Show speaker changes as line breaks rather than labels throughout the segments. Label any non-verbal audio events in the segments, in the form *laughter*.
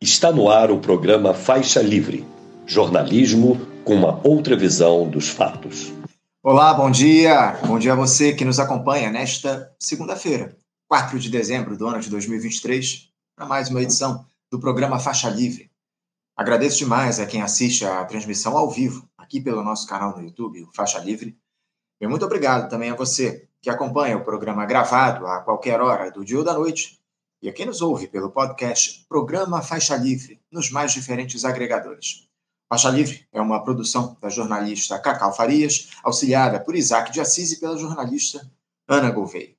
Está no ar o programa Faixa Livre, jornalismo com uma outra visão dos fatos.
Olá, bom dia. Bom dia a você que nos acompanha nesta segunda-feira, 4 de dezembro do ano de 2023, para mais uma edição do programa Faixa Livre. Agradeço demais a quem assiste a transmissão ao vivo aqui pelo nosso canal no YouTube, o Faixa Livre. E muito obrigado também a você que acompanha o programa gravado a qualquer hora do dia ou da noite e a quem nos ouve pelo podcast Programa Faixa Livre, nos mais diferentes agregadores. Faixa Livre é uma produção da jornalista Cacau Farias, auxiliada por Isaac de Assis e pela jornalista Ana Gouveia.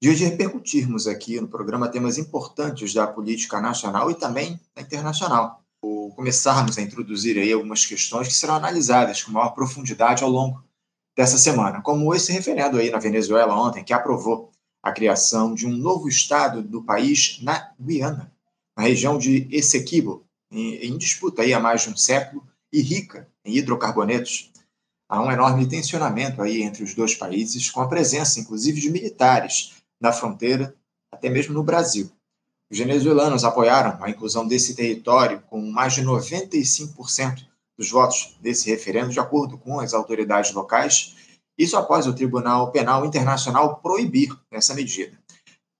De repercutirmos aqui no programa temas importantes da política nacional e também da internacional. Vou começarmos a introduzir aí algumas questões que serão analisadas com maior profundidade ao longo dessa semana, como esse referendo aí na Venezuela ontem, que aprovou a criação de um novo estado do país na Guiana, na região de Essequibo, em, em disputa aí há mais de um século e rica em hidrocarbonetos. Há um enorme tensionamento aí entre os dois países, com a presença, inclusive, de militares na fronteira, até mesmo no Brasil. Os venezuelanos apoiaram a inclusão desse território com mais de 95% dos votos desse referendo, de acordo com as autoridades locais, isso após o Tribunal Penal Internacional proibir essa medida.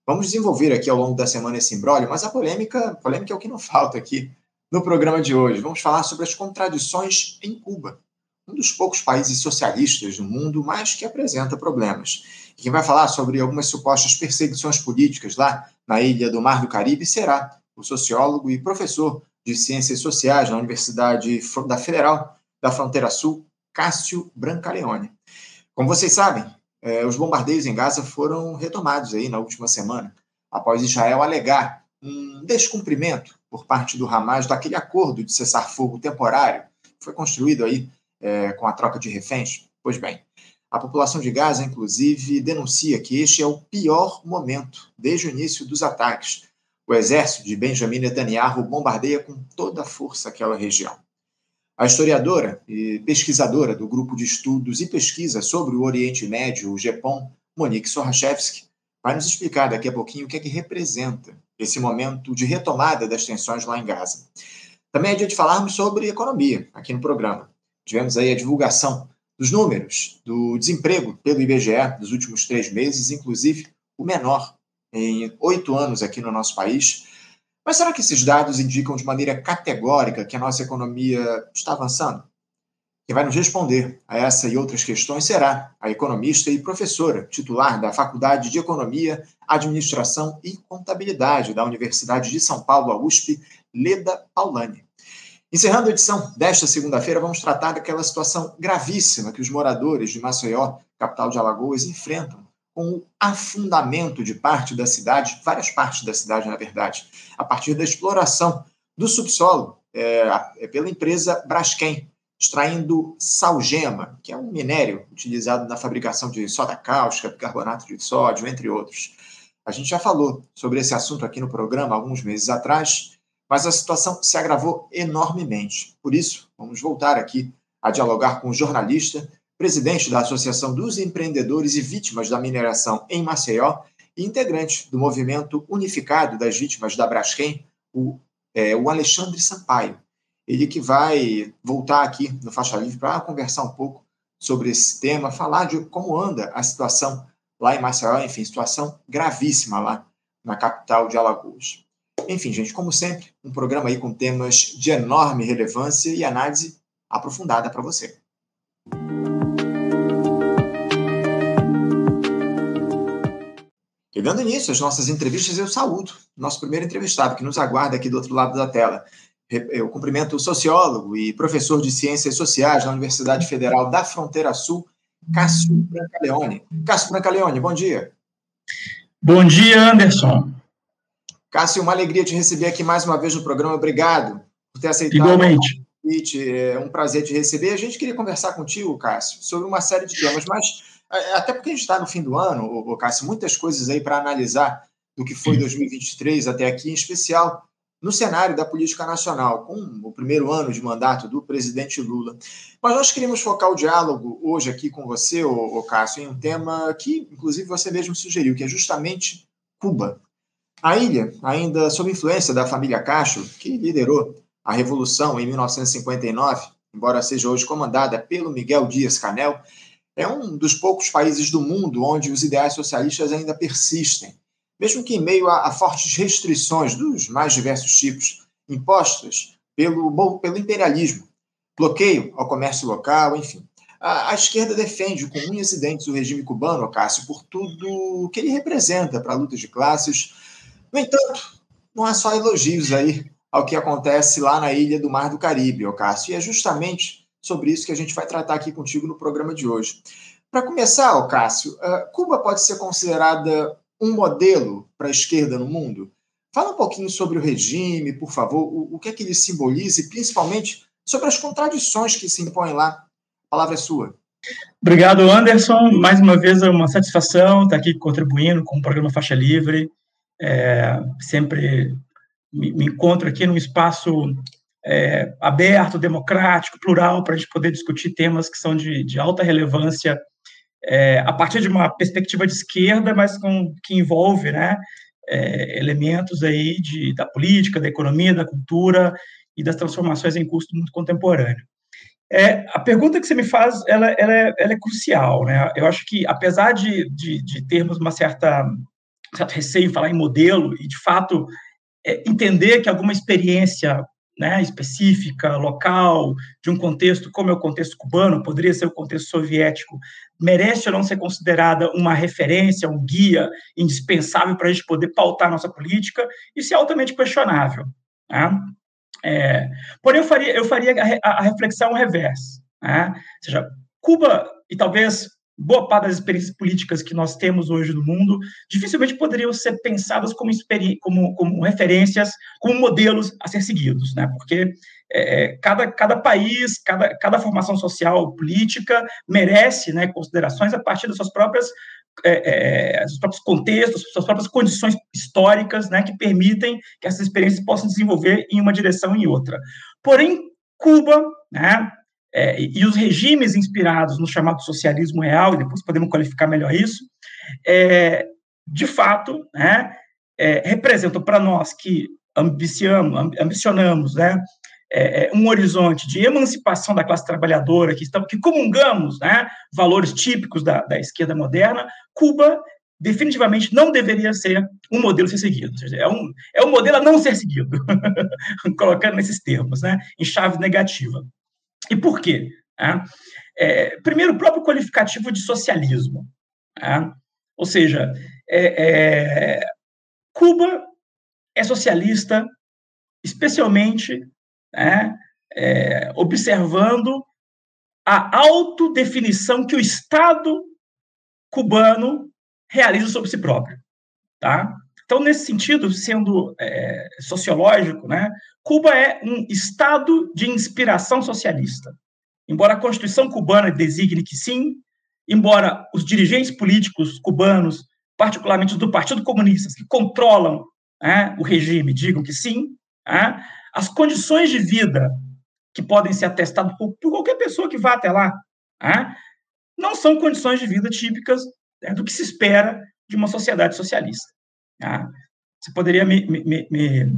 Vamos desenvolver aqui ao longo da semana esse embrólio, mas a polêmica, a polêmica é o que não *laughs* falta aqui no programa de hoje. Vamos falar sobre as contradições em Cuba, um dos poucos países socialistas do mundo, mas que apresenta problemas. E quem vai falar sobre algumas supostas perseguições políticas lá na ilha do Mar do Caribe será o sociólogo e professor de Ciências Sociais na Universidade da Federal da Fronteira Sul, Cássio Brancaleone. Como vocês sabem, é, os bombardeios em Gaza foram retomados aí na última semana, após Israel alegar um descumprimento por parte do Hamas daquele acordo de cessar-fogo temporário que foi construído aí é, com a troca de reféns. Pois bem, a população de Gaza, inclusive, denuncia que este é o pior momento desde o início dos ataques. O exército de Benjamin Netanyahu bombardeia com toda a força aquela região. A historiadora e pesquisadora do Grupo de Estudos e Pesquisa sobre o Oriente Médio, o GEPOM, Monique Sorachevski, vai nos explicar daqui a pouquinho o que é que representa esse momento de retomada das tensões lá em Gaza. Também é dia de falarmos sobre economia aqui no programa. Tivemos aí a divulgação dos números do desemprego pelo IBGE dos últimos três meses, inclusive o menor em oito anos aqui no nosso país. Mas será que esses dados indicam de maneira categórica que a nossa economia está avançando? Quem vai nos responder a essa e outras questões será a economista e professora titular da Faculdade de Economia, Administração e Contabilidade da Universidade de São Paulo, a USP, Leda Paulani. Encerrando a edição desta segunda-feira, vamos tratar daquela situação gravíssima que os moradores de Maceió, capital de Alagoas, enfrentam com o afundamento de parte da cidade, várias partes da cidade, na verdade, a partir da exploração do subsolo é, é pela empresa Braskem, extraindo salgema, que é um minério utilizado na fabricação de soda cáustica, bicarbonato de sódio, entre outros. A gente já falou sobre esse assunto aqui no programa alguns meses atrás, mas a situação se agravou enormemente. Por isso, vamos voltar aqui a dialogar com o jornalista presidente da Associação dos Empreendedores e Vítimas da Mineração em Maceió e integrante do Movimento Unificado das Vítimas da Braskem, o, é, o Alexandre Sampaio. Ele que vai voltar aqui no Faixa Livre para conversar um pouco sobre esse tema, falar de como anda a situação lá em Maceió, enfim, situação gravíssima lá na capital de Alagoas. Enfim, gente, como sempre, um programa aí com temas de enorme relevância e análise aprofundada para você. Dando início às nossas entrevistas, eu saúdo nosso primeiro entrevistado, que nos aguarda aqui do outro lado da tela. Eu cumprimento o sociólogo e professor de Ciências Sociais na Universidade Federal da Fronteira Sul, Cássio Brancaleone. Cássio Brancaleone, bom dia.
Bom dia, Anderson.
Cássio, uma alegria te receber aqui mais uma vez no programa. Obrigado por ter aceitado
Igualmente.
o convite. É um prazer te receber. A gente queria conversar contigo, Cássio, sobre uma série de temas, mas até porque a gente está no fim do ano, o Cássio, muitas coisas aí para analisar do que foi 2023 até aqui, em especial no cenário da política nacional, com o primeiro ano de mandato do presidente Lula. Mas nós queríamos focar o diálogo hoje aqui com você, o Cássio, em um tema que, inclusive, você mesmo sugeriu, que é justamente Cuba. A ilha, ainda sob influência da família Castro, que liderou a Revolução em 1959, embora seja hoje comandada pelo Miguel Dias-Canel, é um dos poucos países do mundo onde os ideais socialistas ainda persistem, mesmo que em meio a, a fortes restrições dos mais diversos tipos impostas pelo, pelo imperialismo, bloqueio ao comércio local, enfim. A, a, esquerda defende com unhas e dentes o regime cubano, Cássio, por tudo que ele representa para a luta de classes. No entanto, não há só elogios aí ao que acontece lá na ilha do Mar do Caribe, Cássio, e é justamente sobre isso que a gente vai tratar aqui contigo no programa de hoje. Para começar, Cássio, eh, Cuba pode ser considerada um modelo para a esquerda no mundo? Fala um pouquinho sobre o regime, por favor, o, que é que ele simboliza e principalmente sobre as contradições que se impõem lá. A palavra é sua.
Obrigado, Anderson. Mais uma vez é uma satisfação estar aqui contribuindo com o programa Faixa Livre. É, sempre me encontro aqui num espaço é, aberto, democrático, plural, para a gente poder discutir temas que são de, de alta relevância é, a partir de uma perspectiva de esquerda, mas com, que envolve né, é, elementos aí de, da política, da economia, da cultura e das transformações em curso do mundo contemporâneo. É, a pergunta que você me faz, ela, ela, é, ela é crucial, né? Eu acho que, apesar de, de, de termos uma certa um certo receio em falar em modelo e, de fato, é, entender que alguma experiência né, específica, local, de um contexto como é o contexto cubano, poderia ser o contexto soviético, merece ou não ser considerada uma referência, um guia indispensável para a gente poder pautar nossa política, isso é altamente questionável. Né? É, porém, eu faria, eu faria a, a reflexão reversa. Né? Ou seja, Cuba, e talvez boa parte das experiências políticas que nós temos hoje no mundo dificilmente poderiam ser pensadas como, como, como referências, como modelos a ser seguidos, né? Porque é, é, cada, cada país, cada, cada formação social, política merece né, considerações a partir das suas próprias é, é, seus próprios contextos, suas próprias condições históricas, né, que permitem que essas experiências possam desenvolver em uma direção e em outra. Porém, Cuba, né, é, e os regimes inspirados no chamado socialismo real, e depois podemos qualificar melhor isso, é, de fato, né, é, representam para nós que ambiciamos, ambicionamos né, é, é, um horizonte de emancipação da classe trabalhadora, que, estamos, que comungamos né, valores típicos da, da esquerda moderna, Cuba definitivamente não deveria ser um modelo a ser seguido. é, um, é um modelo a não ser seguido, *laughs* colocando nesses termos, né, em chave negativa. E por quê? É, primeiro, o próprio qualificativo de socialismo. Ou seja, é, é, Cuba é socialista, especialmente né, é, observando a autodefinição que o Estado cubano realiza sobre si próprio. Tá? Então, nesse sentido, sendo é, sociológico, né, Cuba é um estado de inspiração socialista. Embora a Constituição cubana designe que sim, embora os dirigentes políticos cubanos, particularmente do Partido Comunista, que controlam né, o regime, digam que sim, né, as condições de vida que podem ser atestadas por, por qualquer pessoa que vá até lá, né, não são condições de vida típicas do que se espera de uma sociedade socialista. Tá? Você poderia me, me, me,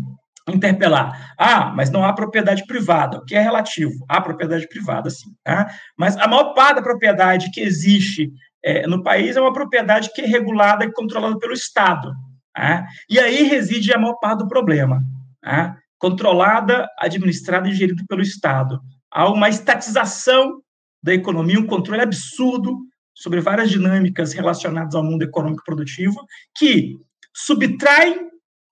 interpelar. Ah, mas não há propriedade privada, o que é relativo. Há propriedade privada, sim. Tá? Mas a maior parte da propriedade que existe é, no país é uma propriedade que é regulada e controlada pelo Estado. Tá? E aí reside a maior parte do problema. Tá? Controlada, administrada e gerida pelo Estado. Há uma estatização da economia, um controle absurdo sobre várias dinâmicas relacionadas ao mundo econômico produtivo, que subtrai,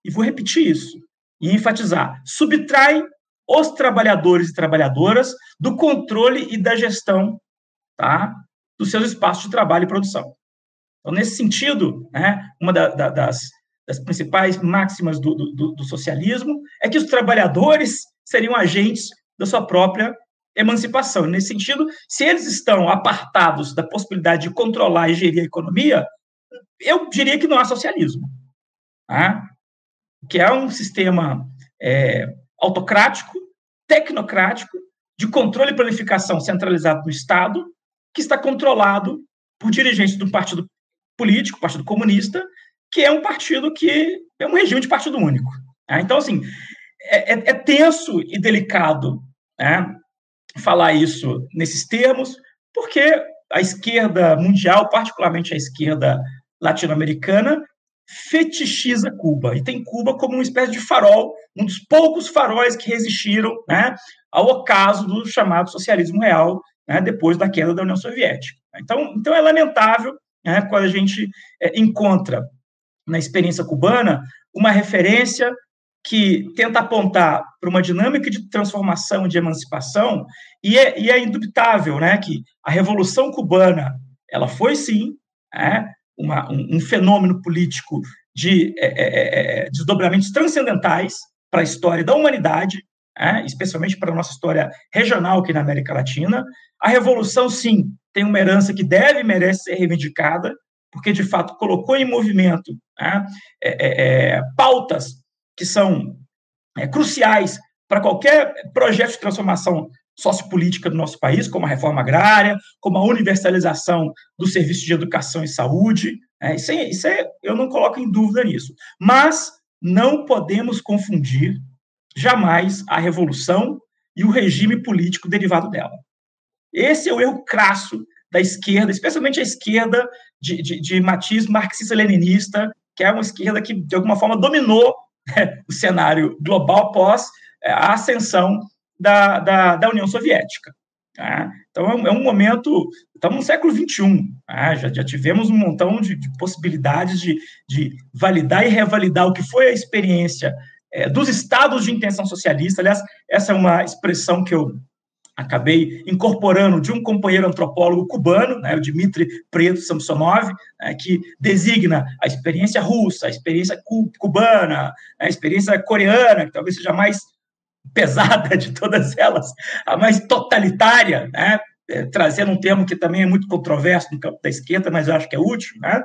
e vou repetir isso, e enfatizar, subtrai os trabalhadores e trabalhadoras do controle e da gestão tá, dos seus espaços de trabalho e produção. Então, nesse sentido, né, uma da, da, das, das, principais máximas do, do, do socialismo é que os trabalhadores seriam agentes da sua própria emancipação. Nesse sentido, se eles estão apartados da possibilidade de controlar e gerir a economia, eu diria que não há socialismo tá? que é um sistema é, autocrático, tecnocrático, de controle e planificação centralizado no Estado, que está controlado por dirigentes do partido político, Partido Comunista, que é um partido que é um regime de partido único. Né? Então, assim, é, é, é tenso e delicado né, falar isso nesses termos, porque a esquerda mundial, particularmente a esquerda latino-americana, fetichiza Cuba e tem Cuba como uma espécie de farol, um dos poucos faróis que resistiram né, ao ocaso do chamado socialismo real né, depois da queda da União Soviética. Então, então é lamentável né, quando a gente é, encontra na experiência cubana uma referência que tenta apontar para uma dinâmica de transformação, de emancipação, e é, e é indubitável né, que a Revolução Cubana ela foi, sim, é, uma, um, um, fenômeno político de é, é, é, é desdobramentos transcendentais para a história da humanidade, especialmente para a nossa história regional aqui na América Latina. A Revolução, sim, tem uma herança que deve e merece ser reivindicada, porque, de fato, colocou em movimento pautas que são é, cruciais para qualquer projeto de transformação sociopolítica do nosso país, como a reforma agrária, como a universalização do serviço de educação e saúde. É, isso, é, isso é, eu não coloco em dúvida nisso. Mas não podemos confundir jamais a revolução e o regime político derivado dela. Esse é o erro crasso da esquerda, especialmente a esquerda de, de, de matiz marxista-leninista, que é uma esquerda que, de alguma forma, dominou o cenário global após é, a ascensão da, da, da União Soviética. Tá? Então, é um, é momento, estamos no século XXI, tá? já, já tivemos um montão de, de possibilidades de, de validar e revalidar o que foi a experiência é, dos estados de intenção socialista. Aliás, essa é uma expressão que eu acabei incorporando de um companheiro antropólogo cubano, né, o Dmitry Preto Samsonov, né, que designa a experiência russa, a experiência cu cubana, a experiência coreana, que talvez seja mais pesada de todas elas, a mais totalitária, né, é, trazendo um termo que também é muito controverso no campo da esquerda, mas eu acho que é útil, né,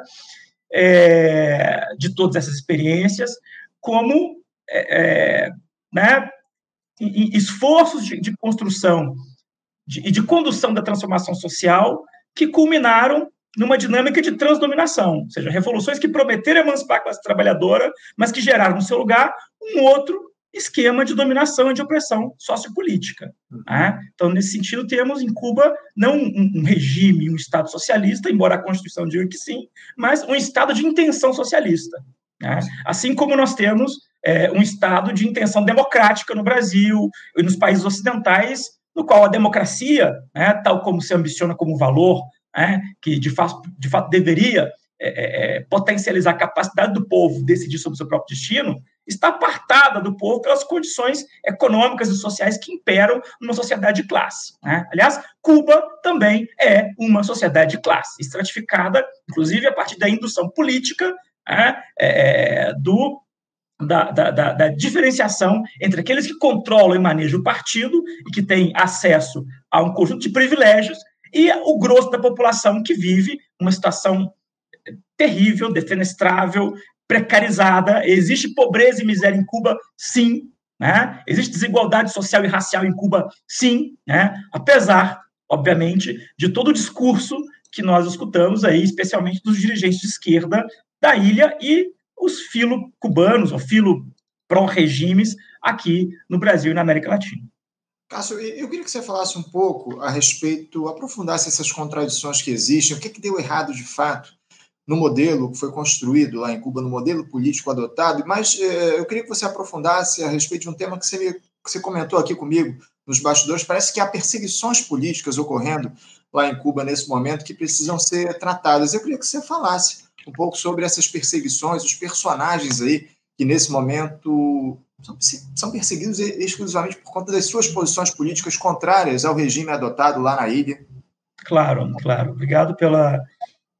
é, de todas essas experiências, como é, é né, esforços de, de construção e de, de condução da transformação social que culminaram numa dinâmica de transdominação, ou seja, revoluções que prometeram emancipar a classe trabalhadora, mas que geraram no seu lugar um outro esquema de dominação e de opressão sociopolítica. Né? Então, nesse sentido, temos em Cuba não um, um, regime, um Estado socialista, embora a Constituição diga que sim, mas um Estado de intenção socialista. Né? Assim como nós temos é, um Estado de intenção democrática no Brasil e nos países ocidentais, no qual a democracia, né, tal como se ambiciona como valor, né, que de fato, de fato deveria é, é, é, potencializar a capacidade do povo decidir sobre o seu próprio destino, está apartada do povo pelas condições econômicas e sociais que imperam numa sociedade de classe. Né? Aliás, Cuba também é uma sociedade de classe, estratificada, inclusive a partir da indução política né, é, do da, da, da, da, diferenciação entre aqueles que controlam e manejam o partido e que têm acesso a um conjunto de privilégios e o grosso da população que vive uma situação terrível, defenestrável, precarizada. Existe pobreza e miséria em Cuba? Sim. Né? Existe desigualdade social e racial em Cuba? Sim. Né? Apesar, obviamente, de todo o discurso que nós escutamos aí, especialmente dos dirigentes de esquerda da ilha e os filo-cubanos, ou filo-pró-regimes aqui no Brasil e na América Latina.
Cássio, eu queria que você falasse um pouco a respeito, aprofundasse essas contradições que existem, o que, é que deu errado de fato no modelo que foi construído lá em Cuba, no modelo político adotado, mas eh, eu queria que você aprofundasse a respeito de um tema que você, me, que você comentou aqui comigo nos bastidores. Parece que há perseguições políticas ocorrendo lá em Cuba nesse momento que precisam ser tratadas. Eu queria que você falasse um pouco sobre essas perseguições, os personagens aí que nesse momento são, perseguidos exclusivamente por conta das suas posições políticas contrárias ao regime adotado lá na ilha.
Claro, claro. Obrigado pela,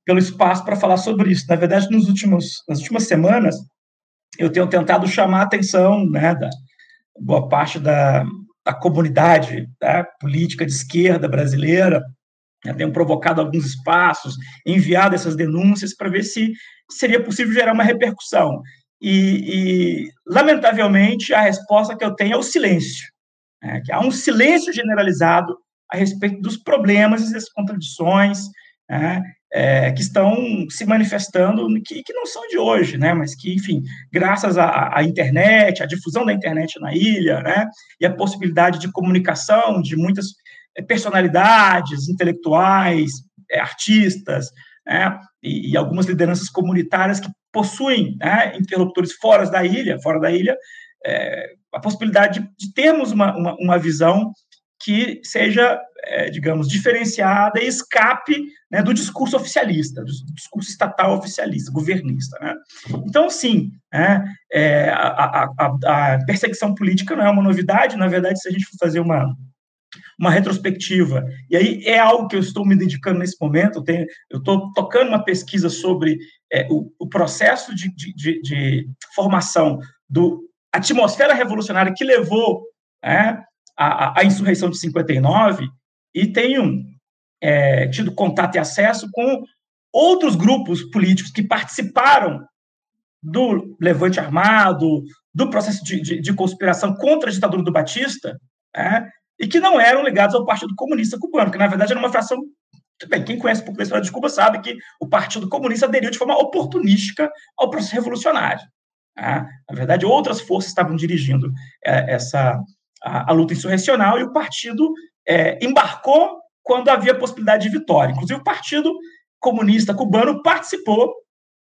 pelo espaço para falar sobre isso. Na verdade, nos últimos, nas últimas semanas, eu tenho tentado chamar a atenção né, da boa parte da, da comunidade da política de esquerda brasileira né, tenham provocado alguns espaços, enviado essas denúncias para ver se seria possível gerar uma repercussão. E, e, lamentavelmente, a resposta que eu tenho é o silêncio. Né, que há um silêncio generalizado a respeito dos problemas e das contradições né, é, que estão se manifestando, que, que não são de hoje, né, mas que, enfim, graças à, à internet, à difusão da internet na ilha, né, e a possibilidade de comunicação de muitas é, personalidades intelectuais, é, artistas, né, e, e, algumas lideranças comunitárias que possuem né, interlocutores fora da ilha, fora da ilha, é, a possibilidade de, de termos uma, uma, uma, visão que seja, é, digamos, diferenciada e escape né, do discurso oficialista, do discurso estatal oficialista, governista. Né? Então, sim, né, é, a, a, a, perseguição política não é uma novidade, na verdade, se a gente for fazer uma, uma retrospectiva, e aí é algo que eu estou me dedicando nesse momento, eu estou tocando uma pesquisa sobre é, o, o, processo de, de, de, de formação do atmosfera revolucionária que levou é, a, a, insurreição de 59 e tenho é, tido contato e acesso com outros grupos políticos que participaram do levante armado, do processo de, de, de conspiração contra a ditadura do Batista, é, e que não eram ligados ao Partido Comunista Cubano, que na verdade era uma fração. Bem, quem conhece um pouco da história de Cuba sabe que o Partido Comunista aderiu de forma oportunística ao processo revolucionário. Tá? Na verdade, outras forças estavam dirigindo é, essa a, a, luta insurrecional e o partido é, embarcou quando havia possibilidade de vitória. Inclusive, o Partido Comunista Cubano participou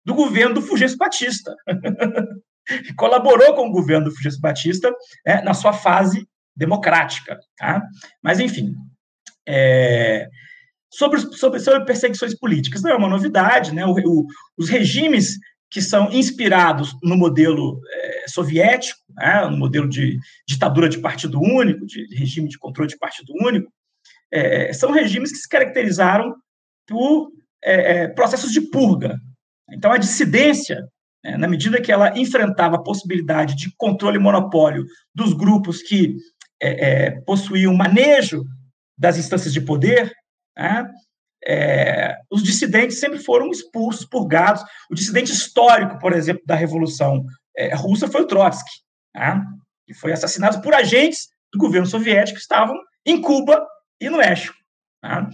do governo do Fulgêncio Batista. *laughs* Colaborou com o governo do Fulgêncio Batista é, na sua fase democrática. Tá? Mas, enfim, é, sobre, sobre, sobre perseguições políticas, não é uma novidade, né? O, o, os regimes que são inspirados no modelo é, soviético, né, no modelo de ditadura de partido único, de regime de controle de partido único, é, são regimes que se caracterizaram por é, processos de purga. Então, a dissidência, né, na medida que ela enfrentava a possibilidade de controle e monopólio dos grupos que possuíam manejo das instâncias de poder, né, é, os dissidentes sempre foram expulsos, purgados. O dissidente histórico, por exemplo, da Revolução é, Russa foi o Trotsky, né, que foi assassinado por agentes do governo soviético que estavam em Cuba e no México. Né.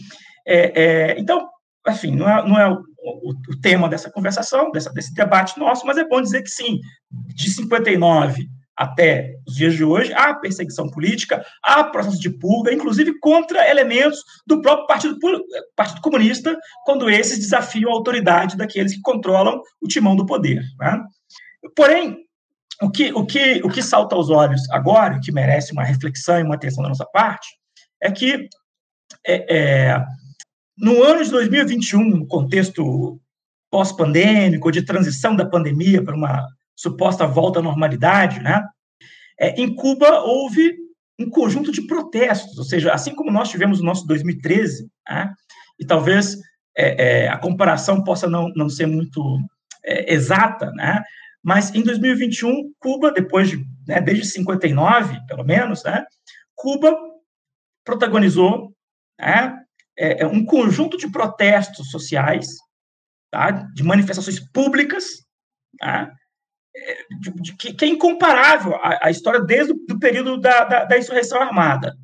É, é, então, assim, não é, não é o, o, o, tema dessa conversação, dessa, desse debate nosso, mas é bom dizer que sim, de 59 até os dias de hoje, há perseguição política, há processo de purga, inclusive contra elementos do próprio Partido, Partido Comunista, quando esses desafiam a autoridade daqueles que controlam o timão do poder. Né? Porém, o que, o, que, o que salta aos olhos agora, o que merece uma reflexão e uma atenção da nossa parte, é que é, é, no ano de 2021, no contexto pós-pandêmico, de transição da pandemia para uma suposta volta à normalidade, né? É, em Cuba houve um conjunto de protestos, ou seja, assim como nós tivemos o nosso 2013, né? e talvez é, é, a comparação possa não, não ser muito é, exata, né? mas em 2021, Cuba, depois de, né, desde 59, pelo menos, né, Cuba protagonizou né, é, é, um conjunto de protestos sociais, tá, de manifestações públicas, tá, de, que, é incomparável a, a história desde o período da, da, da insurreição armada.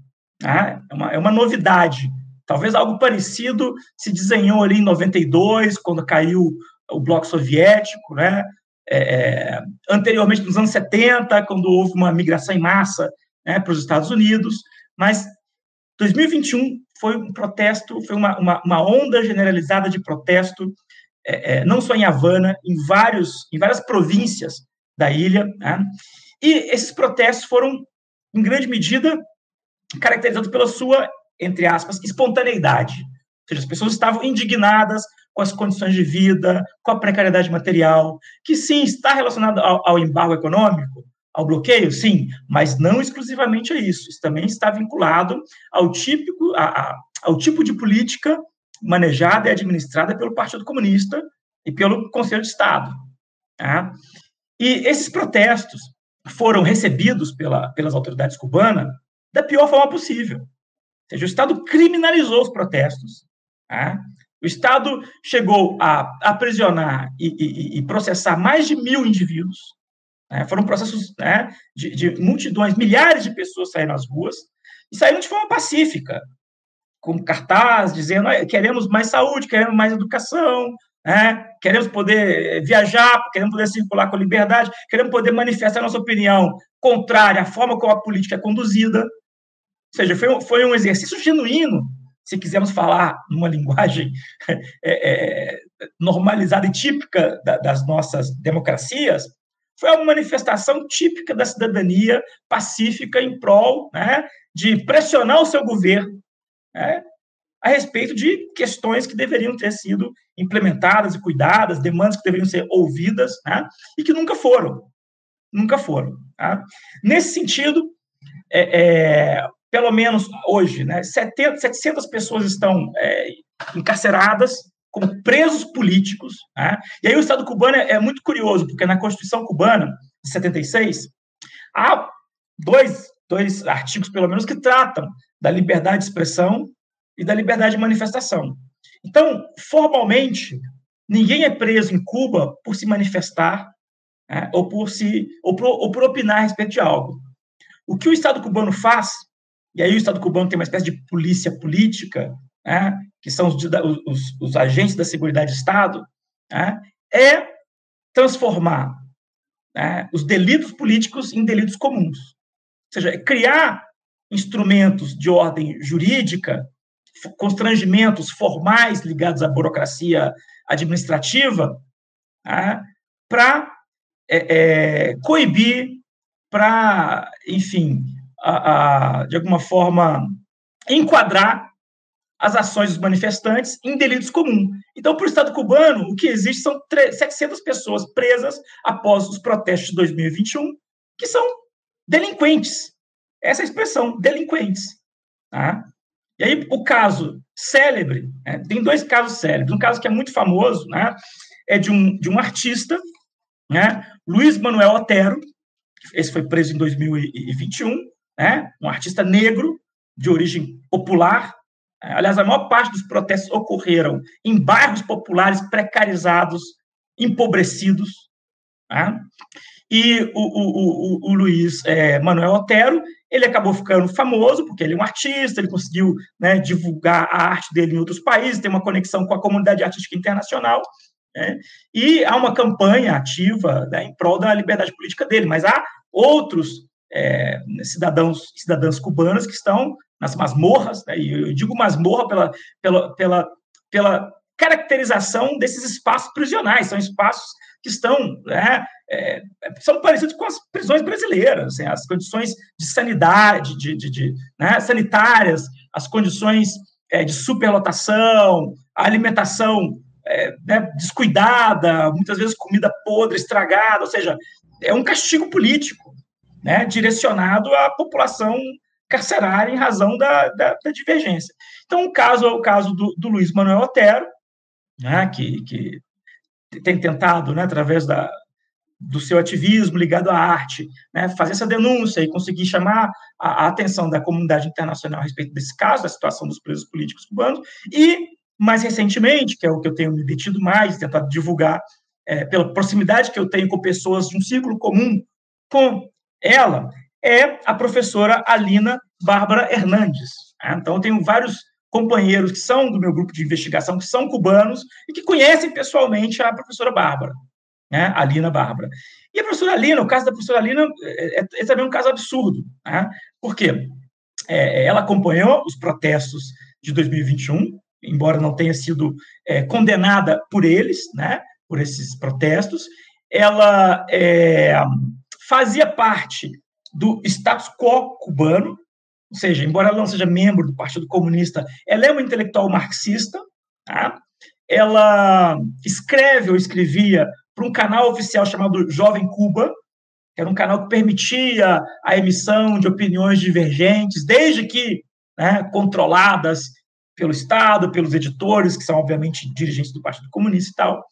Né? É, uma, é uma novidade. Talvez algo parecido se desenhou ali em 92, quando caiu o bloco soviético, né? É, é anteriormente, nos anos 70, quando houve uma migração em massa né, para os Estados Unidos, mas 2021 foi um protesto, foi uma, uma, uma onda generalizada de protesto é, é, não só em Havana, em, vários, em várias províncias da ilha. Né? E esses protestos foram, em grande medida, caracterizados pela sua, entre aspas, espontaneidade. Ou seja, as pessoas estavam indignadas com as condições de vida, com a precariedade material, que sim, está relacionado ao, ao embargo econômico, ao bloqueio, sim, mas não exclusivamente a isso. Isso também está vinculado ao, típico, a, a, ao tipo de política manejada e administrada pelo Partido Comunista e pelo Conselho de Estado. Tá? E esses protestos foram recebidos pela, pelas autoridades cubanas da pior forma possível. Ou seja, o Estado criminalizou os protestos. Tá? O Estado chegou a aprisionar e, e, e processar mais de mil indivíduos. Né? Foram processos né, de, de multidões, milhares de pessoas saíram às ruas e saíram de forma pacífica. Com cartaz dizendo queremos mais saúde, queremos mais educação, né? queremos poder viajar, queremos poder circular com liberdade, queremos poder manifestar nossa opinião contrária à forma como a política é conduzida. Ou seja, foi, foi um exercício genuíno, se quisermos falar numa linguagem é, *laughs* é, normalizada e típica da, das nossas democracias, foi uma manifestação típica da cidadania pacífica em prol né, de pressionar o seu governo né, a respeito de questões que deveriam ter sido implementadas e cuidadas, demandas que deveriam ser ouvidas né, e que nunca foram. Nunca foram. Tá? Nesse sentido, é, é, pelo menos hoje, né, 70, 700 pessoas estão é, encarceradas como presos políticos. Né? E aí o Estado cubano é, é, muito curioso, porque na Constituição cubana, de 76, há dois, dois artigos, pelo menos, que tratam da liberdade de expressão e da liberdade de manifestação. Então, formalmente, ninguém é preso em Cuba por se manifestar né, ou, por se, ou, por, ou por opinar a respeito de algo. O que o Estado cubano faz, e aí o Estado cubano tem uma espécie de polícia política, né, que são os, os, os, agentes da Seguridade do Estado, né, é transformar né, os delitos políticos em delitos comuns. Ou seja, é criar instrumentos de ordem jurídica, constrangimentos formais ligados à burocracia administrativa, né, para é, é, coibir, para, enfim, a, a, de alguma forma, enquadrar as ações dos manifestantes em delitos comuns. Então, para o Estado cubano, o que existe são 700 pessoas presas após os protestos de 2021, que são delinquentes. Essa é expressão, delinquentes. Tá? E aí, o caso célebre, né, tem dois casos célebres. Um caso que é muito famoso, né, é de um, de um artista, né, Luiz Manuel Otero, esse foi preso em 2021, né, um artista negro, de origem popular, Aliás, a maior parte dos protestos ocorreram em bairros populares precarizados, empobrecidos. Tá? E o, o, o, o Luiz é, Manuel Otero, ele acabou ficando famoso, porque ele é um artista, ele conseguiu né, divulgar a arte dele em outros países, tem uma conexão com a comunidade artística internacional, né? e há uma campanha ativa né, em prol da liberdade política dele, mas há outros é, cidadãos cidadãs cubanas que estão nas masmorras, né? e eu digo masmorra pela, pela, pela, pela caracterização desses espaços prisionais, são espaços que estão, né, é, são parecidos com as prisões brasileiras, assim, as condições de sanidade, de, de, de né, sanitárias, as condições é, de superlotação, a alimentação é, né, descuidada, muitas vezes comida podre, estragada, ou seja, é um castigo político, né, direcionado à população carcerária em razão da, da, da divergência. Então, o caso é o caso do, do Luiz Manuel Otero, né, que, que tem tentado, né, através da, do seu ativismo ligado à arte, né, fazer essa denúncia e conseguir chamar a, a, atenção da comunidade internacional a respeito desse caso, da situação dos presos políticos cubanos, e, mais recentemente, que é o que eu tenho me detido mais, tentado divulgar, é, pela proximidade que eu tenho com pessoas de um círculo comum com ela, é a professora Alina Bárbara Hernandes. Né? Então, eu tenho vários companheiros que são do meu grupo de investigação, que são cubanos e que conhecem pessoalmente a professora Bárbara, né? Alina Bárbara. E a professora Alina, o caso da professora Alina é, é, é também um caso absurdo. Né? Por quê? É, ela acompanhou os protestos de 2021, embora não tenha sido é, condenada por eles, né? por esses protestos. Ela é, fazia parte do status quo cubano, ou seja, embora ela não seja membro do Partido Comunista, ela é uma intelectual marxista, tá? ela escreve ou escrevia para um canal oficial chamado Jovem Cuba, que era um canal que permitia a emissão de opiniões divergentes, desde que né, controladas pelo Estado, pelos editores, que são, obviamente, dirigentes do Partido Comunista e tal.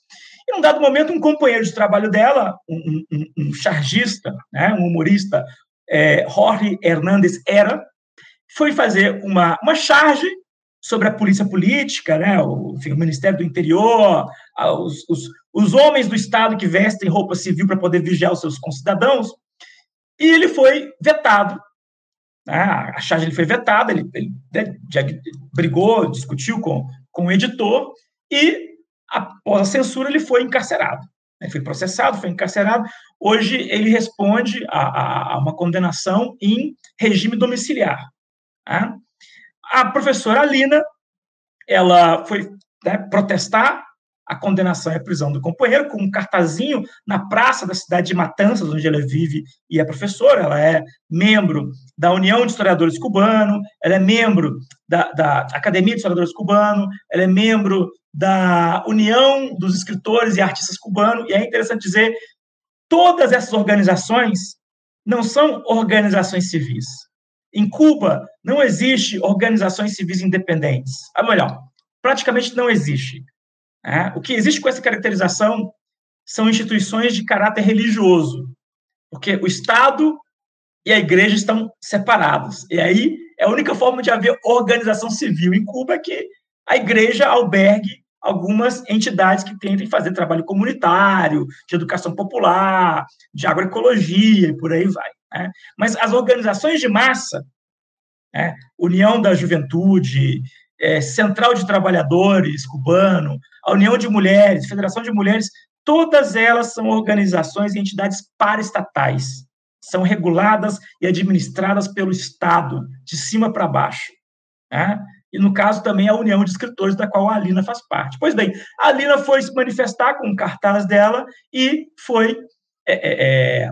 E, num dado momento, um companheiro de trabalho dela, um, um, um chargista, né, um humorista, é, Jorge Hernández Era, foi fazer uma, uma charge sobre a polícia política, né, o, enfim, o Ministério do Interior, os, os, os homens do Estado que vestem roupa civil para poder vigiar os seus concidadãos, e ele foi vetado né, a charge ele foi vetada, ele, ele, ele né, brigou, discutiu com, com o editor e, após a censura, ele foi encarcerado. Ele foi processado, foi encarcerado. Hoje, ele responde a, a, a uma condenação em regime domiciliar. Tá? A professora Alina, ela foi né, protestar a condenação e a prisão do companheiro, com um cartazinho na praça da cidade de Matanças, onde ela vive e é professora. Ela é membro da União de Historiadores Cubano, ela é membro da, da Academia de Historiadores Cubano, ela é membro da União dos Escritores e Artistas Cubanos, e é interessante dizer, todas essas organizações não são organizações civis. Em Cuba, não existe organizações civis independentes. Ou melhor, praticamente não existe. É, o que existe com essa caracterização são instituições de caráter religioso, porque o Estado e a igreja estão separados. E aí é a única forma de haver organização civil em Cuba é que a igreja albergue algumas entidades que tentem fazer trabalho comunitário, de educação popular, de agroecologia, e por aí vai. Né? Mas as organizações de massa, né? União da Juventude, é, Central de Trabalhadores cubano, a União de Mulheres, Federação de Mulheres, todas elas são organizações e entidades paraestatais. São reguladas e administradas pelo Estado, de cima para baixo. Né? E, no caso, também a União de Escritores, da qual a Alina faz parte. Pois bem, a Alina foi se manifestar com o cartaz dela e foi é, é, é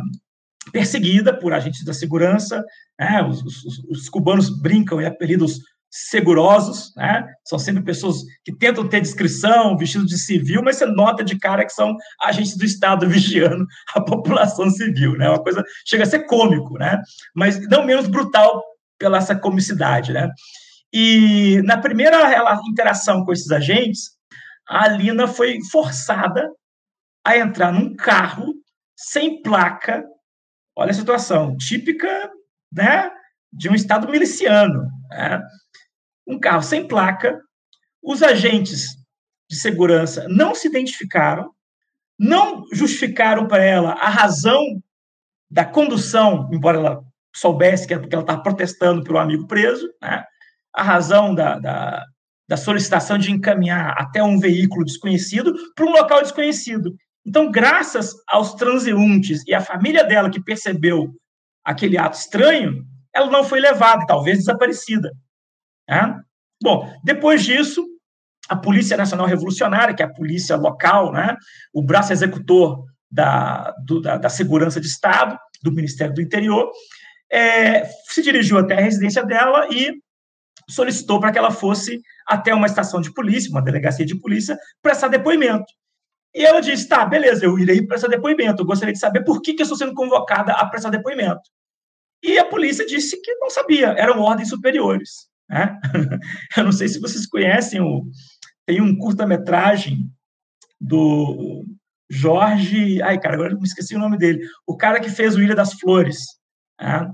perseguida por agentes da segurança. Né? Os, os, os, cubanos brincam e apelidam os segurosos, né? São sempre pessoas que tentam ter descrição, vestidos de civil, mas você nota de cara que são agentes do Estado *laughs* vigiando a população civil, né? Uma coisa chega a ser cômico, né? Mas não menos brutal pela essa comicidade, né? E na primeira interação com esses agentes, a Alina foi forçada a entrar num carro sem placa. Olha a situação típica, né? De um estado miliciano. Né? um carro sem placa, os agentes de segurança não se identificaram, não justificaram para ela a razão da condução, embora ela soubesse que ela estava protestando pelo amigo preso, né? a razão da, da, da solicitação de encaminhar até um veículo desconhecido para um local desconhecido. Então, graças aos transeuntes e à família dela que percebeu aquele ato estranho, ela não foi levada, talvez desaparecida. Né? Bom, depois disso, a Polícia Nacional Revolucionária, que é a polícia local, né, o braço executor da, do, da, da, Segurança de Estado, do Ministério do Interior, é, se dirigiu até a residência dela e solicitou para que ela fosse até uma estação de polícia, uma delegacia de polícia, prestar depoimento. E ela disse: tá, beleza, eu irei prestar depoimento. Eu gostaria de saber por que, que eu estou sendo convocada a prestar depoimento. E a polícia disse que não sabia, eram ordens superiores. Né? *laughs* Eu não sei se vocês conhecem, o, tem um curta-metragem do Jorge. Ai, cara, agora eu me esqueci o nome dele. O cara que fez o Ilha das Flores. Né?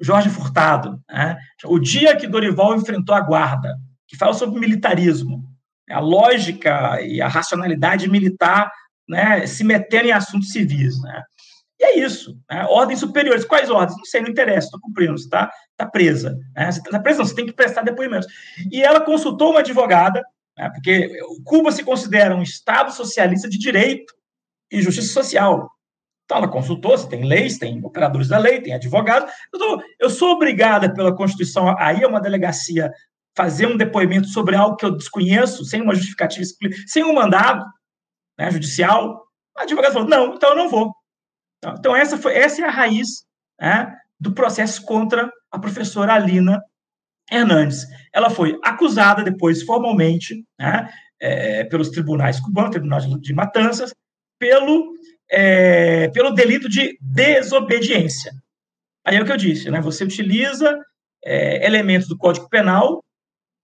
Jorge Furtado. Né? O dia que Dorival enfrentou a guarda, que fala sobre militarismo, a lógica e a racionalidade militar né, se metendo em assuntos civis. Né? E é isso. Né? Ordens superiores. Quais ordens? Não sei, não interessa, estou cumprindo. Você está tá presa. Né? Você está presa, não, você tem que prestar depoimentos. E ela consultou uma advogada, né? porque Cuba se considera um Estado socialista de direito e justiça social. Então, ela consultou, você tem leis, tem operadores da lei, tem advogados. Eu, eu sou obrigada pela Constituição a ir a uma delegacia fazer um depoimento sobre algo que eu desconheço, sem uma justificativa, sem um mandado né, judicial. A advogada falou: não, então eu não vou. Então, essa, foi, essa é a raiz né, do processo contra a professora Alina Hernandes. Ela foi acusada depois, formalmente, né, é, pelos tribunais cubanos, Tribunal de Matanças, pelo, é, pelo delito de desobediência. Aí é o que eu disse, né, você utiliza é, elementos do Código Penal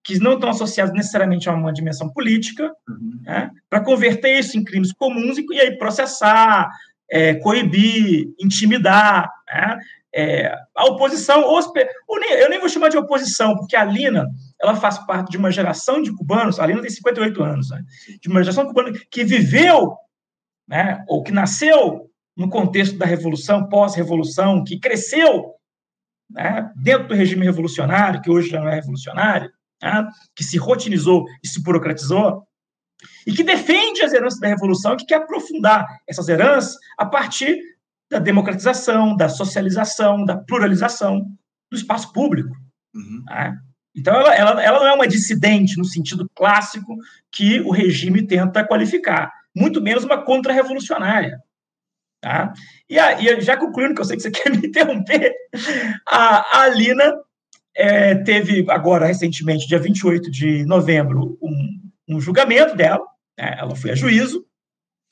que não estão associados necessariamente a uma dimensão política, uhum. né, para converter isso em crimes comuns e, e aí processar, é, coibir, intimidar. Né? É, a oposição, eu nem vou chamar de oposição, porque a Lina ela faz parte de uma geração de cubanos, a Lina tem 58 anos, né? de uma geração cubana que viveu, né, ou que nasceu no contexto da Revolução, pós-Revolução, que cresceu né, dentro do regime revolucionário, que hoje já não é revolucionário, né, que se rotinizou e se burocratizou, e que defende as heranças da revolução, que quer aprofundar essas heranças a partir da democratização, da socialização, da pluralização do espaço público. Uhum. Né? Então, ela, ela, ela não é uma dissidente no sentido clássico que o regime tenta qualificar, muito menos uma contra-revolucionária. Tá? E, a, e, já concluindo, que eu sei que você *laughs* quer me interromper, a, a Alina é, teve agora, recentemente, dia 28 de novembro, um, um julgamento dela, né? ela foi a juízo,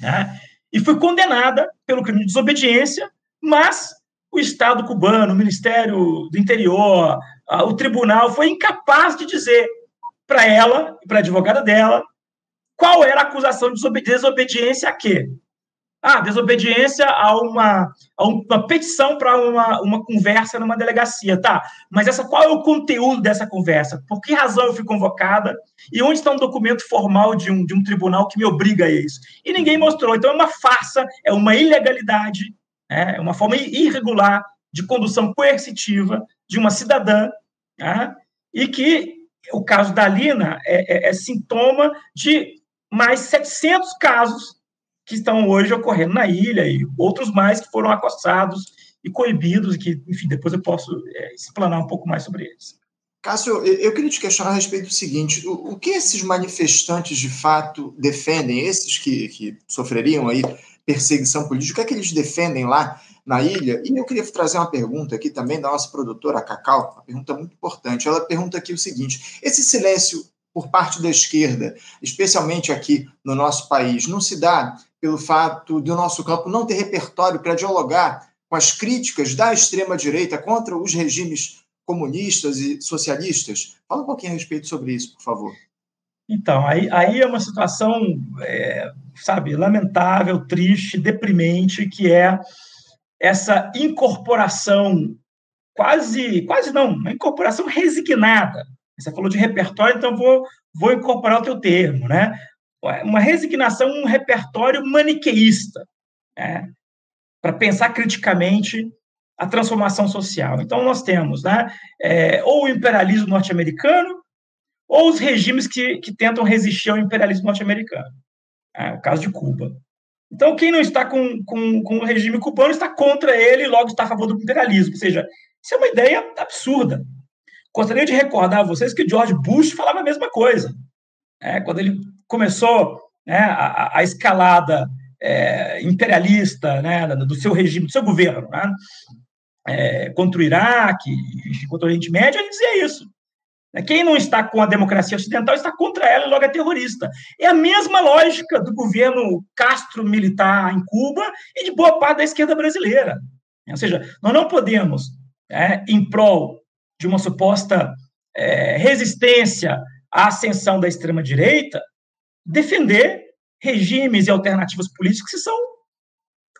né? e foi condenada pelo crime de desobediência, mas o Estado cubano, o Ministério do Interior, o tribunal foi incapaz de dizer para ela e para a advogada dela qual era a acusação de desobediência a quê? Ah, desobediência a uma, a uma petição para uma, uma conversa numa delegacia. Tá, mas essa, qual é o conteúdo dessa conversa? Por que razão eu fui convocada? E onde está um documento formal de um, de um tribunal que me obriga a isso? E ninguém mostrou. Então é uma farsa, é uma ilegalidade, né? é uma forma irregular de condução coercitiva de uma cidadã, né? e que o caso da Lina é, é, é sintoma de mais 700 casos que estão hoje ocorrendo na ilha e outros mais que foram acossados e coibidos, que, enfim, depois eu posso é, explanar um pouco mais sobre eles.
Cássio, eu queria te questionar a respeito do seguinte: o, o que esses manifestantes de fato defendem, esses que, que sofreriam aí perseguição política, o que é que eles defendem lá na ilha? E eu queria trazer uma pergunta aqui também da nossa produtora Cacau, uma pergunta muito importante. Ela pergunta aqui o seguinte: esse silêncio por parte da esquerda, especialmente aqui no nosso país, não se dá pelo fato do nosso campo não ter repertório para dialogar com as críticas da extrema-direita contra os regimes comunistas e socialistas? Fala um pouquinho a respeito sobre isso, por favor.
Então, aí, aí é uma situação, é, sabe, lamentável, triste, deprimente, que é essa incorporação quase, quase não, uma incorporação resignada. Você falou de repertório, então vou, vou incorporar o teu termo, né? Uma resignação, um repertório maniqueísta, né, para pensar criticamente a transformação social. Então, nós temos né, é, ou o imperialismo norte-americano, ou os regimes que, que tentam resistir ao imperialismo norte-americano. É, o caso de Cuba. Então, quem não está com, com, com o regime cubano está contra ele e logo está a favor do imperialismo. Ou seja, isso é uma ideia absurda. Gostaria de recordar a vocês que George Bush falava a mesma coisa. É, quando ele começou né, a, a, escalada é, imperialista né, do seu regime, do seu governo, né, é, contra o Iraque, contra o Oriente Médio, ele dizia isso. Né. Quem não está com a democracia ocidental está contra ela e logo é terrorista. É a mesma lógica do governo Castro-militar em Cuba e de boa parte da esquerda brasileira. Ou seja, nós não podemos, é, em prol de uma suposta é, resistência à ascensão da extrema-direita, defender regimes e alternativas políticas que são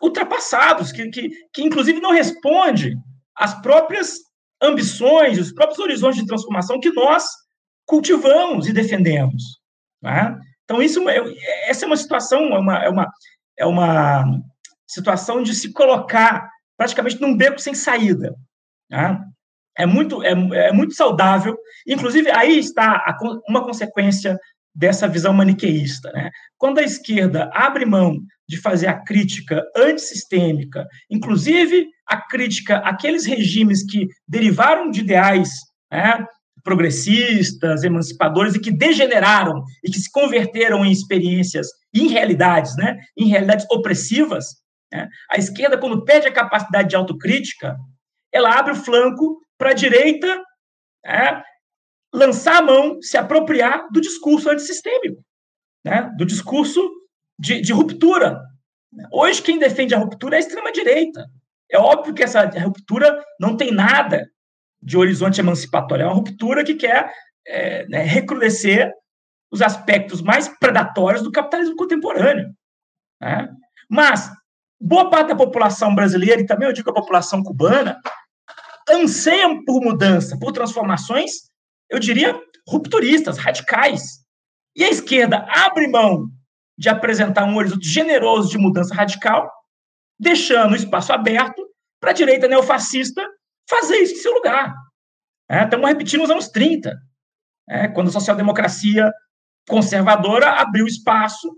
ultrapassados, que, que, que inclusive não responde às próprias ambições, os próprios horizontes de transformação que nós cultivamos e defendemos. Né? Então, isso, é, essa é uma situação, é uma, é, uma, é uma situação de se colocar praticamente num beco sem saída. Né? É, muito, é, é muito saudável. Inclusive, aí está uma consequência dessa visão maniqueísta. Né? Quando a esquerda abre mão de fazer a crítica antissistêmica, inclusive a crítica àqueles regimes que derivaram de ideais né, progressistas, emancipadores e que degeneraram e que se converteram em experiências, em realidades, né, em realidades opressivas, né, a esquerda, quando perde a capacidade de autocrítica, ela abre o flanco para a direita né, lançar a mão, se apropriar do discurso antissistêmico, né? do discurso de, de ruptura. Hoje, quem defende a ruptura é a extrema-direita. É óbvio que essa ruptura não tem nada de horizonte emancipatório, é uma ruptura que quer é, né, recrudescer os aspectos mais predatórios do capitalismo contemporâneo. Né? Mas boa parte da população brasileira, e também eu digo a população cubana, anseiam por mudança, por transformações eu diria, rupturistas, radicais. E a esquerda abre mão de apresentar um horizonte generoso de mudança radical, deixando o espaço aberto para a direita neofascista fazer isso em seu lugar. É, estamos repetindo os anos 30, é, quando a social-democracia conservadora abriu espaço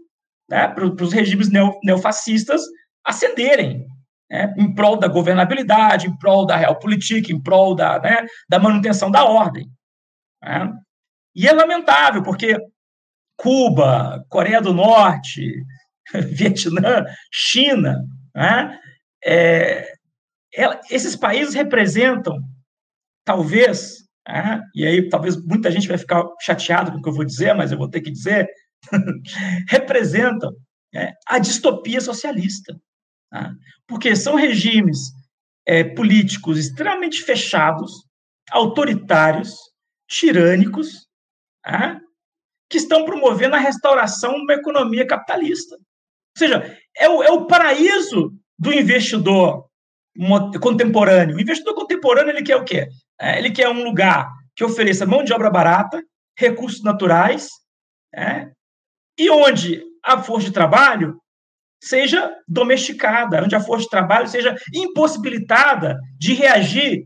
né, para os regimes neo, neofascistas ascenderem né, em prol da governabilidade, em prol da realpolitik, em prol da, né, da manutenção da ordem. Né? E é lamentável, porque Cuba, Coreia do Norte, *laughs* Vietnã, China, né, é, esses países representam, talvez, né, e aí talvez muita gente vai ficar chateado com o que eu vou dizer, mas eu vou ter que dizer, *laughs* representam é, a distopia socialista. Tá? Porque são regimes é, políticos extremamente fechados, autoritários, tirânicos, tá? que estão promovendo a restauração de uma economia capitalista. Ou seja, é o, é o paraíso do investidor contemporâneo. O investidor contemporâneo ele quer o quê? É, ele quer um lugar que ofereça mão de obra barata, recursos naturais, é, e onde a força de trabalho seja domesticada, onde a força de trabalho seja impossibilitada de reagir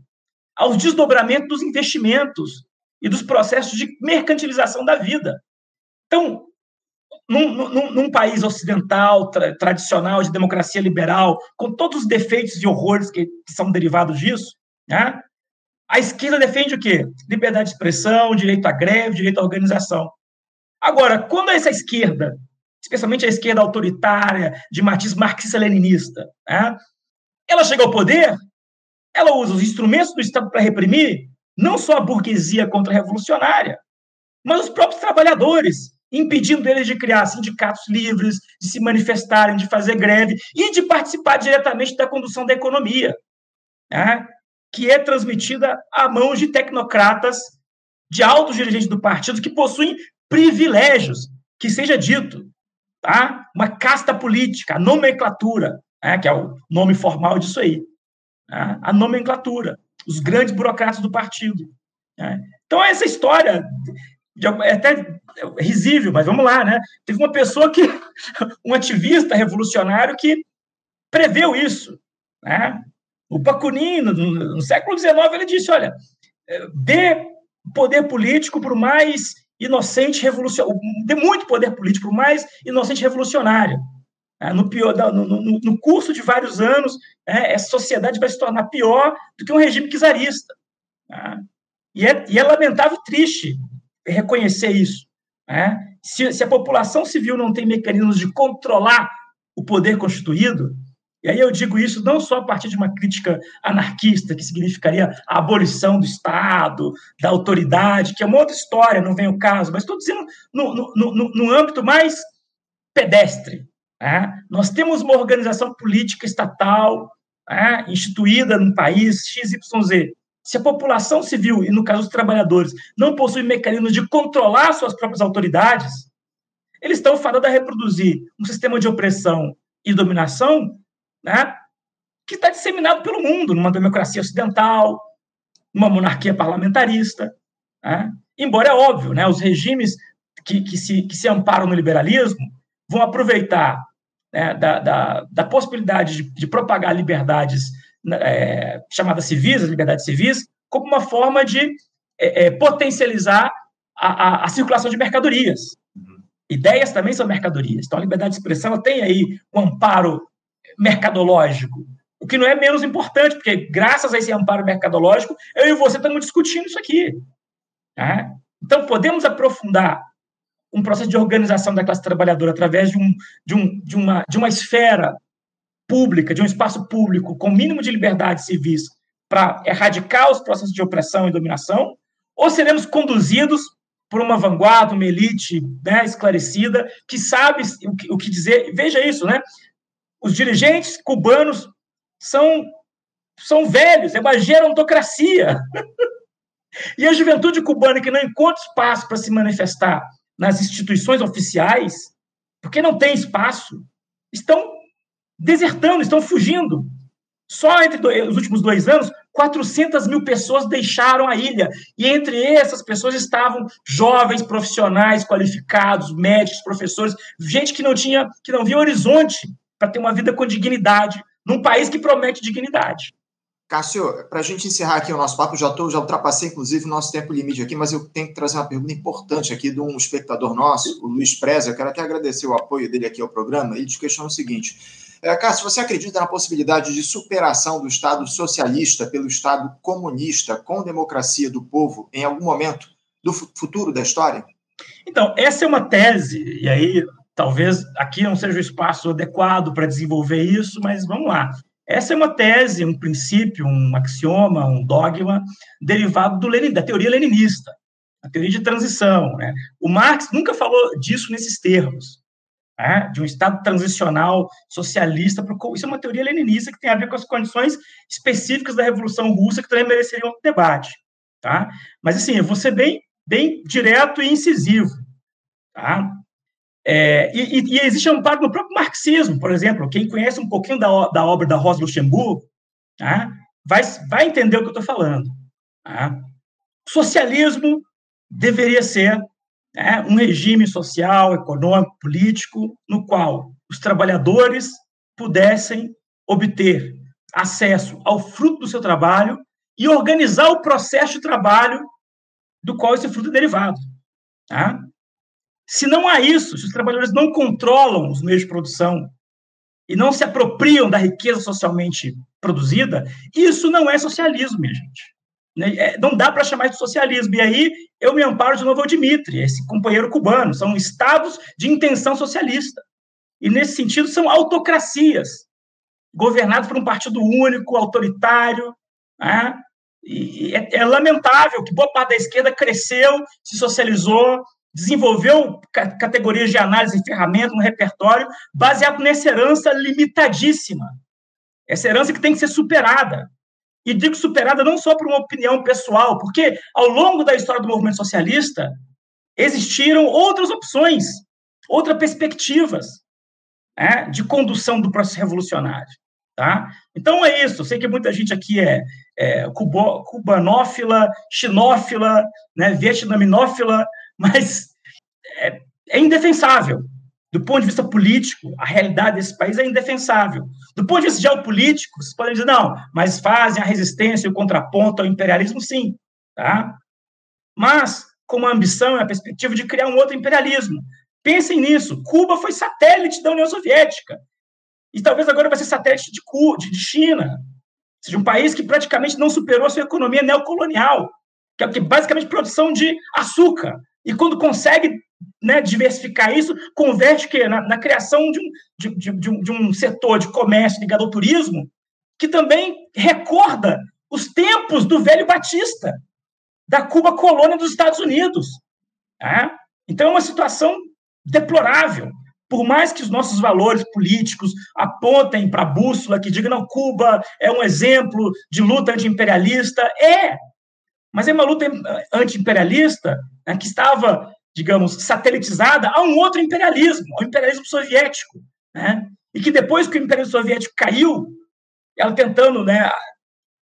aos desdobramentos dos investimentos e dos processos de mercantilização da vida. Então, num, num, num país ocidental, tra tradicional, de democracia liberal, com todos os defeitos e horrores que, que são derivados disso, né? a esquerda defende o quê? Liberdade de expressão, direito à greve, direito à organização. Agora, quando essa esquerda especialmente a esquerda autoritária, de matiz marxista-leninista, né? ela chega ao poder, ela usa os instrumentos do Estado para reprimir não só a burguesia contra-revolucionária, mas os próprios trabalhadores, impedindo eles de criar sindicatos livres, de se manifestarem, de fazer greve e de participar diretamente da condução da economia, né? que é transmitida a mãos de tecnocratas, de altos dirigentes do partido que possuem privilégios, que seja dito tá? uma casta política, a nomenclatura, né? que é o nome formal disso aí. Né? A nomenclatura, os grandes burocratas do partido. Né? Então, essa história é até risível, mas vamos lá, né? Teve uma pessoa que, *laughs* um ativista revolucionário que preveu isso, né? O Bakunin, no, no século XIX, ele disse, olha, dê poder político para o mais inocente revolucionário, de muito poder político, mais inocente revolucionário. É, no, pior, no, no, no, curso de vários anos, é, essa sociedade vai se tornar pior do que um regime czarista. Tá? E, é, e é lamentável e triste reconhecer isso. Né? Se, se a população civil não tem mecanismos de controlar o poder constituído, e aí eu digo isso não só a partir de uma crítica anarquista, que significaria a abolição do Estado, da autoridade, que é uma outra história, não vem o caso, mas estou dizendo no, no, no, no, âmbito mais pedestre. Né? Nós temos uma organização política estatal né, instituída num país XYZ. Se a população civil, e no caso os trabalhadores, não possuem mecanismos de controlar suas próprias autoridades, eles estão fadados a reproduzir um sistema de opressão e dominação né, que está disseminado pelo mundo, numa democracia ocidental, numa monarquia parlamentarista. Né? Embora é óbvio, né, os regimes que, que, se, que se amparam no liberalismo vão aproveitar né, da, da, da, possibilidade de, de propagar liberdades né, é, chamadas civis, as liberdades civis, como uma forma de é, é, potencializar a, a, a, circulação de mercadorias. Uhum. Ideias também são mercadorias. Então, a liberdade de expressão tem aí um amparo mercadológico. O que não é menos importante, porque graças a esse amparo mercadológico, eu e você estamos discutindo isso aqui. Tá? Então, podemos aprofundar um processo de organização da classe trabalhadora através de, um, de, um, de, uma, de uma esfera pública, de um espaço público com mínimo de liberdade civis para erradicar os processos de opressão e dominação, ou seremos conduzidos por uma vanguarda, uma elite né, esclarecida, que sabe o que, o que dizer. Veja isso, né? Os dirigentes cubanos são, são velhos, é uma gerontocracia. *laughs* e a juventude cubana que não encontra espaço para se manifestar nas instituições oficiais, porque não tem espaço, estão desertando, estão fugindo. Só entre os últimos dois anos, 400 mil pessoas deixaram a ilha. E entre essas pessoas estavam jovens profissionais qualificados, médicos, professores, gente que não tinha, que não via horizonte para ter uma vida com dignidade num país que promete dignidade.
Cássio, para a gente encerrar aqui o nosso papo, já, tô, já ultrapassei, inclusive, o nosso tempo limite aqui, mas eu tenho que trazer uma pergunta importante aqui de um espectador nosso, o Luiz Preza. Eu quero até agradecer o apoio dele aqui ao programa. Ele te questiona o seguinte: é, Cássio, você acredita na possibilidade de superação do Estado socialista pelo Estado comunista com democracia do povo em algum momento do futuro da história?
Então, essa é uma tese, e aí talvez aqui não seja o espaço adequado para desenvolver isso, mas vamos lá. Essa é uma tese, um princípio, um axioma, um dogma derivado do Lenin, da teoria leninista, a teoria de transição. Né? O Marx nunca falou disso nesses termos, né? de um Estado transicional socialista. Isso é uma teoria leninista que tem a ver com as condições específicas da Revolução Russa, que também mereceriam um debate. Tá? Mas, assim, eu vou ser bem, bem direto e incisivo. Tá? É, e, e, existe amparo no próprio marxismo, por exemplo. Quem conhece um pouquinho da, da obra da Rosa Luxemburgo tá, vai, vai entender o que eu estou falando. Tá? Socialismo deveria ser né, um regime social, econômico, político, no qual os trabalhadores pudessem obter acesso ao fruto do seu trabalho e organizar o processo de trabalho do qual esse fruto é derivado. Tá? Se não há isso, se os trabalhadores não controlam os meios de produção e não se apropriam da riqueza socialmente produzida, isso não é socialismo, minha gente. Né? É, não dá para chamar de socialismo. E aí eu me amparo de novo ao Dimitri, esse companheiro cubano. São estados de intenção socialista. E, nesse sentido, são autocracias, governadas por um partido único, autoritário. Né? E é, é lamentável que boa parte da esquerda cresceu, se socializou, desenvolveu categorias de análise e ferramentas no repertório baseado nessa herança limitadíssima. Essa herança que tem que ser superada. E digo superada não só por uma opinião pessoal, porque ao longo da história do movimento socialista existiram outras opções, outras perspectivas né, de condução do processo revolucionário. Tá? Então é isso. Eu sei que muita gente aqui é, é cubo, cubanófila, chinófila, né, vietnaminófila, mas é, é indefensável. Do ponto de vista político, a realidade desse país é indefensável. Do ponto de vista geopolítico, vocês podem dizer, não, mas fazem a resistência e o contraponto ao imperialismo, sim. Tá? Mas, com a ambição e a perspectiva de criar um outro imperialismo. Pensem nisso. Cuba foi satélite da União Soviética. E talvez agora vai ser satélite de, Cuba, de China. Ou seja, um país que praticamente não superou a sua economia neocolonial, que é basicamente produção de açúcar, e quando consegue né, diversificar isso, converte que na, na criação de um, de, de, de, um, de um setor de comércio ligado ao turismo, que também recorda os tempos do velho Batista, da Cuba colônia dos Estados Unidos. Tá? Então é uma situação deplorável. Por mais que os nossos valores políticos apontem para a bússola que diga, não, Cuba é um exemplo de luta anti-imperialista, é, mas é uma luta anti-imperialista né, que estava, digamos, satelitizada a um outro imperialismo, ao imperialismo soviético. Né, e que depois que o imperialismo soviético caiu, ela tentando né,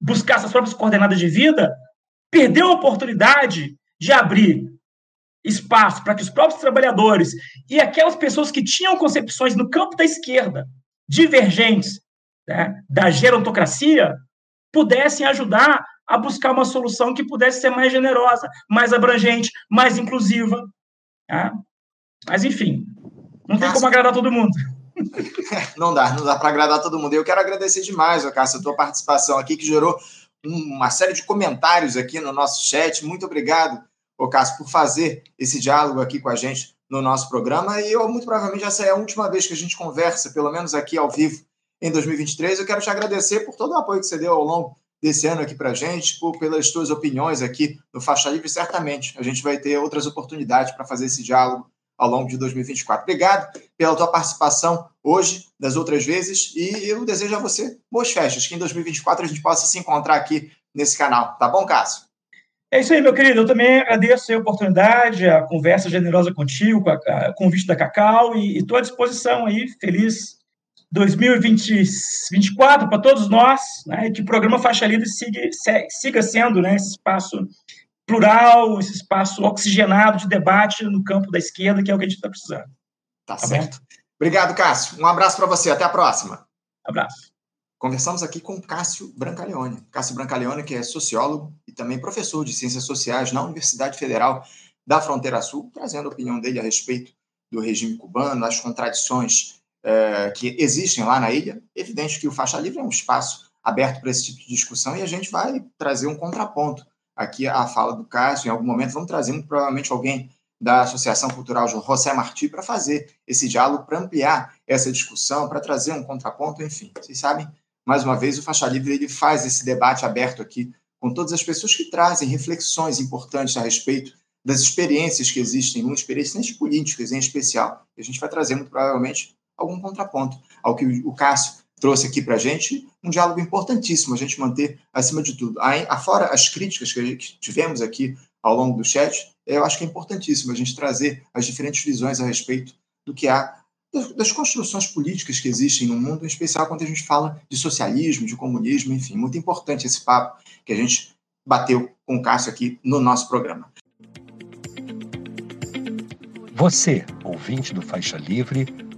buscar suas próprias coordenadas de vida, perdeu a oportunidade de abrir espaço para que os próprios trabalhadores e aquelas pessoas que tinham concepções no campo da esquerda divergentes né, da gerontocracia pudessem ajudar a buscar uma solução que pudesse ser mais generosa, mais abrangente, mais inclusiva. Tá? Mas, enfim, não tem como agradar todo mundo. *laughs*
não dá, não dá para agradar todo mundo. Eu quero agradecer demais, Cássio, a tua participação aqui, que gerou uma série de comentários aqui no nosso chat. Muito obrigado, Cássio, por fazer esse diálogo aqui com a gente no nosso programa. E eu, muito provavelmente, essa é a última vez que a gente conversa, pelo menos aqui ao vivo, em 2023. Eu quero te agradecer por todo o apoio que você deu ao longo desse ano aqui para a gente, por, pelas tuas opiniões aqui no Faixa Livre. Certamente a gente vai ter outras oportunidades para fazer esse diálogo ao longo de 2024. Obrigado pela tua participação hoje, das outras vezes, e eu desejo a você boas festas, que em 2024 a gente possa se encontrar aqui nesse canal. Tá bom, Cássio?
É isso aí, meu querido. Eu também agradeço a oportunidade, a conversa generosa contigo, o convite da Cacau, e estou à disposição aí, feliz 2024 para todos nós, né, que o programa Faixa Livre siga, siga sendo né, esse espaço plural, esse espaço oxigenado de debate no campo da esquerda, que é o que a gente está precisando.
Tá, tá certo. Bom? Obrigado, Cássio. Um abraço para você. Até a próxima.
Abraço.
conversamos aqui com Cássio Brancaleone. Cássio Brancaleone, que é sociólogo e também professor de Ciências Sociais na Universidade Federal da Fronteira Sul, trazendo a opinião dele a respeito do regime cubano, as contradições é, que existem lá na ilha. Evidente que o Faixa Livre é um espaço aberto para esse tipo de discussão e a gente vai trazer um contraponto aqui à fala do Cássio. Em algum momento vamos trazer muito provavelmente alguém da Associação Cultural José Martí para fazer esse diálogo, para ampliar essa discussão, para trazer um contraponto, enfim. Vocês sabem, mais uma vez, o Faixa Livre ele faz esse debate aberto aqui com todas as pessoas que trazem reflexões importantes a respeito das experiências que existem, experiências políticas em especial. A gente vai trazendo provavelmente algum contraponto ao que o Cássio trouxe aqui para a gente, um diálogo importantíssimo a gente manter acima de tudo. Afora as críticas que tivemos aqui ao longo do chat, eu acho que é importantíssimo a gente trazer as diferentes visões a respeito do que há das construções políticas que existem no mundo, em especial quando a gente fala de socialismo, de comunismo, enfim, muito importante esse papo que a gente bateu com o Cássio aqui no nosso programa.
Você, ouvinte do Faixa Livre,